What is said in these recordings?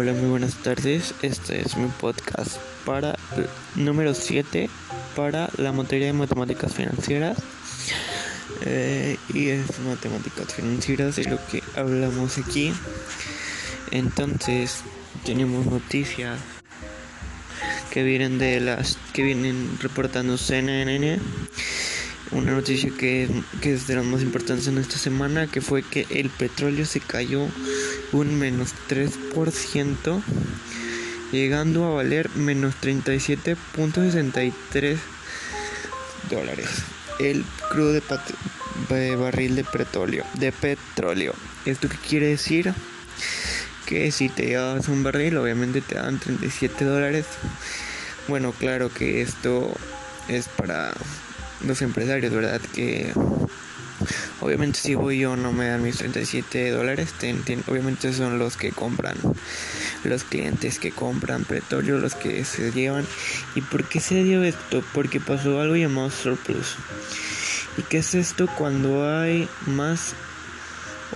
Hola, muy buenas tardes. Este es mi podcast para número 7 para la materia de matemáticas financieras. Eh, y es matemáticas financieras de lo que hablamos aquí. Entonces, tenemos noticias que vienen de las que vienen reportando CNN una noticia que, es de las más importantes en esta semana, que fue que el petróleo se cayó un menos 3%, llegando a valer menos 37.63 dólares. El crudo de, de, barril de petróleo, de petróleo. ¿Esto qué quiere decir? Que si te llevas un barril, obviamente te dan 37 dólares. Bueno, claro que esto es para los empresarios, ¿verdad? Que obviamente si voy yo no me dan mis 37 dólares, obviamente son los que compran, los clientes que compran petróleo, los que se llevan. ¿Y por qué se dio esto? Porque pasó algo llamado surplus. ¿Y qué es esto cuando hay más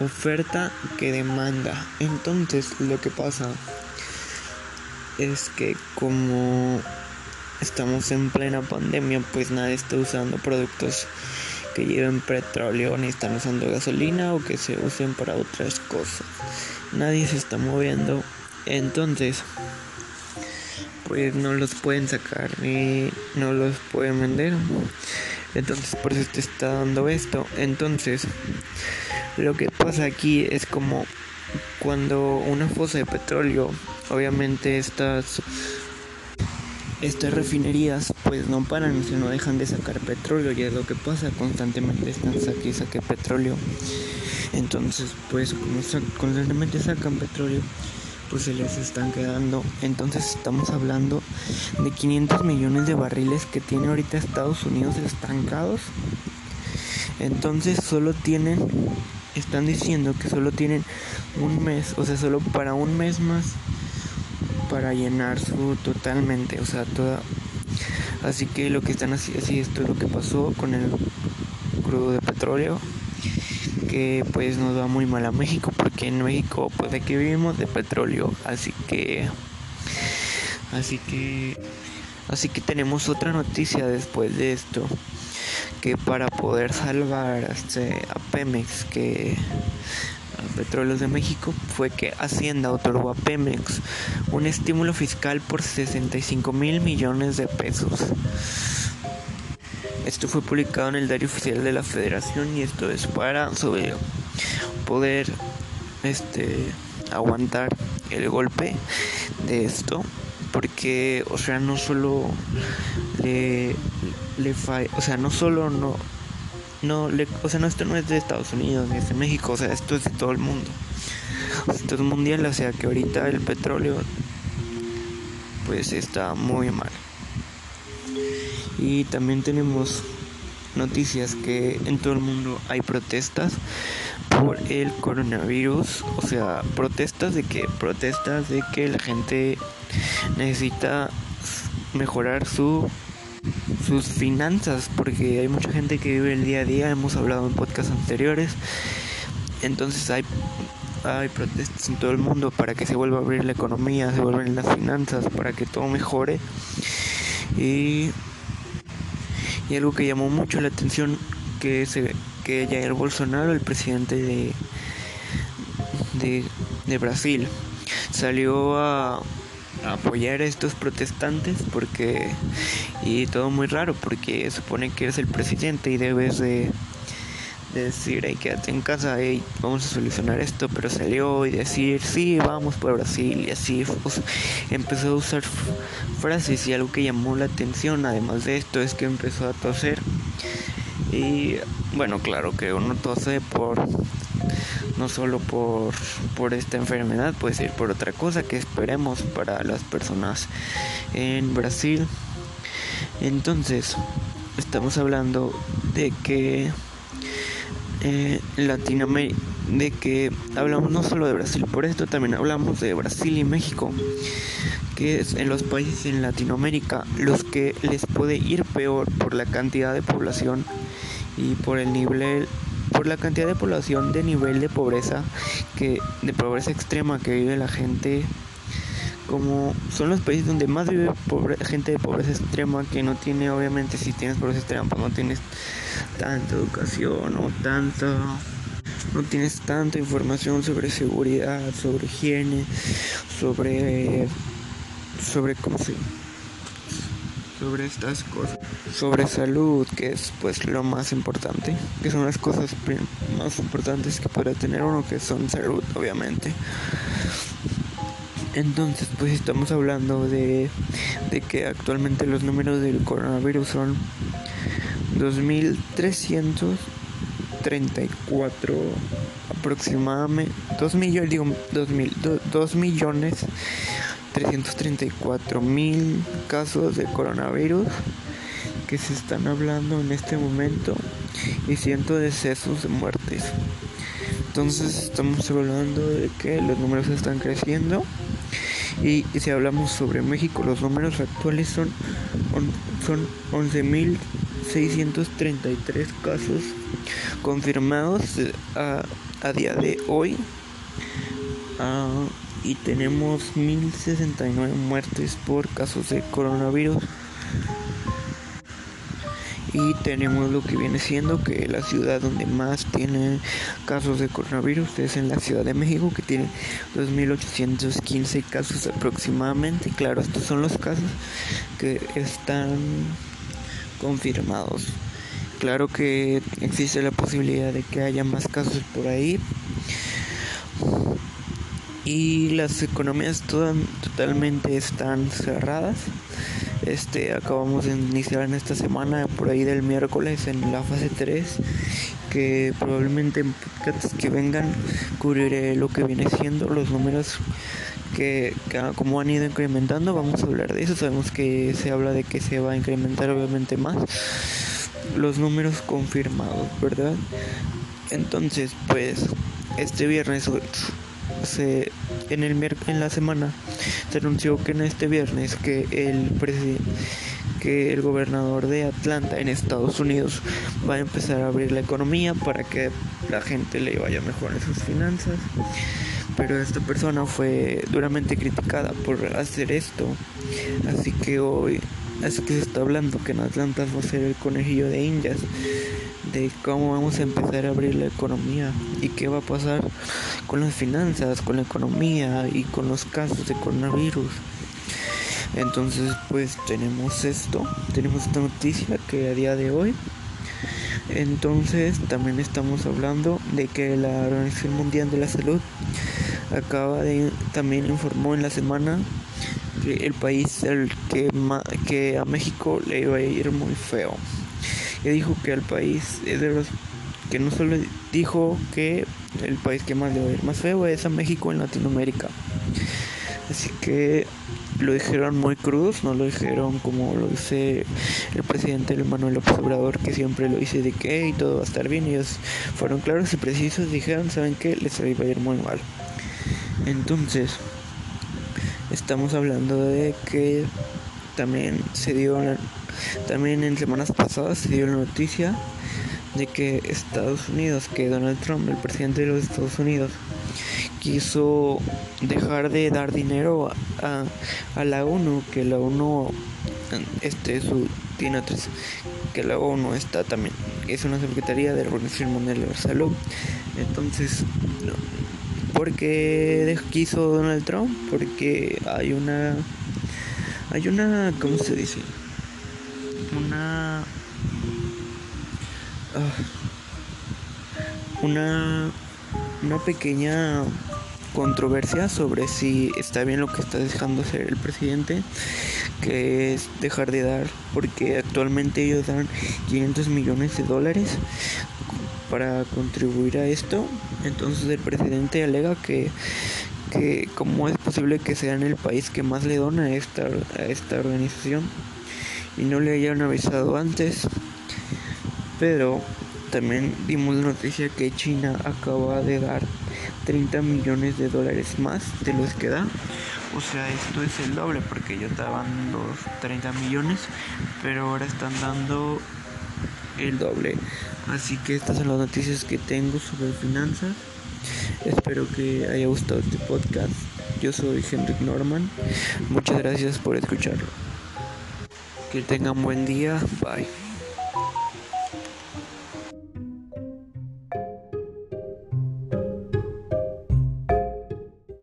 oferta que demanda? Entonces lo que pasa es que como estamos en plena pandemia, pues nadie está usando productos que lleven petróleo ni están usando gasolina o que se usen para otras cosas. Nadie se está moviendo. Entonces, pues no los pueden sacar ni no los pueden vender. Entonces, por eso te está dando esto. Entonces, lo que pasa aquí es como cuando una fosa de petróleo, obviamente estas estas refinerías pues no paran y no dejan de sacar petróleo y es lo que pasa constantemente están saque y saque petróleo. Entonces pues como constantemente sacan petróleo pues se les están quedando. Entonces estamos hablando de 500 millones de barriles que tiene ahorita Estados Unidos estancados. Entonces solo tienen están diciendo que solo tienen un mes o sea solo para un mes más para llenar su totalmente, o sea, toda. Así que lo que están haciendo, así esto es lo que pasó con el crudo de petróleo, que pues nos va muy mal a México, porque en México pues aquí vivimos de petróleo, así que, así que, así que tenemos otra noticia después de esto, que para poder salvar este, a Pemex, que Petróleos de México fue que Hacienda otorgó a Pemex un estímulo fiscal por 65 mil millones de pesos. Esto fue publicado en el diario oficial de la Federación y esto es para poder este aguantar el golpe de esto porque o sea no solo le le o sea no solo no no le, o sea, no, esto no es de Estados Unidos ni es de México, o sea, esto es de todo el mundo. esto es mundial, o sea que ahorita el petróleo pues está muy mal. Y también tenemos noticias que en todo el mundo hay protestas por el coronavirus, o sea, protestas de que protestas de que la gente necesita mejorar su sus finanzas, porque hay mucha gente que vive el día a día, hemos hablado en podcasts anteriores, entonces hay, hay protestas en todo el mundo para que se vuelva a abrir la economía, se vuelvan las finanzas, para que todo mejore. Y, y algo que llamó mucho la atención que se que Jair Bolsonaro, el presidente de, de, de Brasil, salió a apoyar a estos protestantes porque y todo muy raro porque supone que eres el presidente y debes de, decir hey quédate en casa hey vamos a solucionar esto pero salió y decir sí vamos por Brasil y así empezó a usar frases y algo que llamó la atención además de esto es que empezó a toser y bueno claro que uno tose por no solo por, por esta enfermedad, puede ser por otra cosa que esperemos para las personas en Brasil. Entonces, estamos hablando de que eh, Latinoamérica, de que hablamos no solo de Brasil, por esto también hablamos de Brasil y México, que es en los países en Latinoamérica los que les puede ir peor por la cantidad de población y por el nivel por la cantidad de población de nivel de pobreza que de pobreza extrema que vive la gente como son los países donde más vive gente de pobreza extrema que no tiene obviamente si tienes pobreza extrema pues no tienes tanta educación o tanta no tienes tanta información sobre seguridad sobre higiene sobre sobre cómo sobre estas cosas sobre salud que es pues lo más importante que son las cosas más importantes que puede tener uno que son salud obviamente entonces, pues estamos hablando de, que actualmente los números del coronavirus son 2.334 aproximadamente, 2 millones, digo, 2, millones 334 mil casos de coronavirus que se están hablando en este momento y cientos de decesos de muertes. Entonces estamos hablando de que los números están creciendo y, si hablamos sobre México, los números actuales son, son 11.633 casos confirmados a, día de hoy. Ah, y tenemos 1.069 muertes por casos de coronavirus y tenemos lo que viene siendo que la ciudad donde más tiene casos de coronavirus es en la Ciudad de México que tiene 2.815 casos aproximadamente. Claro, estos son los casos que están confirmados. Claro que existe la posibilidad de que haya más casos por ahí. Y las economías totalmente están cerradas. Este, acabamos de iniciar en esta semana, por ahí del miércoles, en la fase 3, que probablemente en podcasts que vengan cubriré lo que viene siendo los números que, como han ido incrementando, vamos a hablar de eso. Sabemos que se habla de que se va a incrementar obviamente más los números confirmados, ¿verdad? Entonces, pues este viernes se en el en la semana se anunció que en este viernes que el que el gobernador de Atlanta en Estados Unidos va a empezar a abrir la economía para que la gente le vaya mejor en sus finanzas. Pero esta persona fue duramente criticada por hacer esto. Así que hoy Así que se está hablando que en Atlanta va a ser el conejillo de indias de cómo vamos a empezar a abrir la economía y qué va a pasar con las finanzas, con la economía y con los casos de coronavirus. Entonces pues tenemos esto, tenemos esta noticia que a día de hoy entonces también estamos hablando de que la Organización Mundial de la Salud acaba de también informó en la semana el país que, que a México le iba a ir muy feo. Y dijo que el país es de los que no solo dijo que el país que más le va a ir más feo es a México en Latinoamérica. Así que lo dijeron muy cruz, no lo dijeron como lo dice el presidente Manuel López Obrador, que siempre lo dice de que y todo va a estar bien. Ellos fueron claros y precisos, dijeron, ¿saben que Les iba a ir muy mal. Entonces, estamos hablando de que también se dio también en semanas pasadas se dio la noticia de que Estados Unidos, que Donald Trump, el presidente de los Estados Unidos, quiso dejar de dar dinero a, a la ONU, que la ONU este su tiene tres, que la ONU está también, es una secretaría de la Organización Mundial de la Salud. Entonces, ¿Por qué quiso Donald Trump? Porque hay una. Hay una. ¿Cómo se dice? Una. Ah, una. Una pequeña controversia sobre si está bien lo que está dejando hacer el presidente, que es dejar de dar, porque actualmente ellos dan 500 millones de dólares para contribuir a esto. Entonces el presidente alega que, que es posible que sean el país que más le dona a esta, a esta organización y no le hayan avisado antes. Pero también dimos la noticia que China acaba de dar 30 millones de dólares más de los que da. O sea, esto es el doble porque ya estaban los 30 millones, pero ahora están dando el doble. Así que estas son las noticias que tengo sobre finanzas. Espero que haya gustado este podcast. Yo soy Henrik Norman. Muchas gracias por escucharlo. Que tengan buen día. Bye.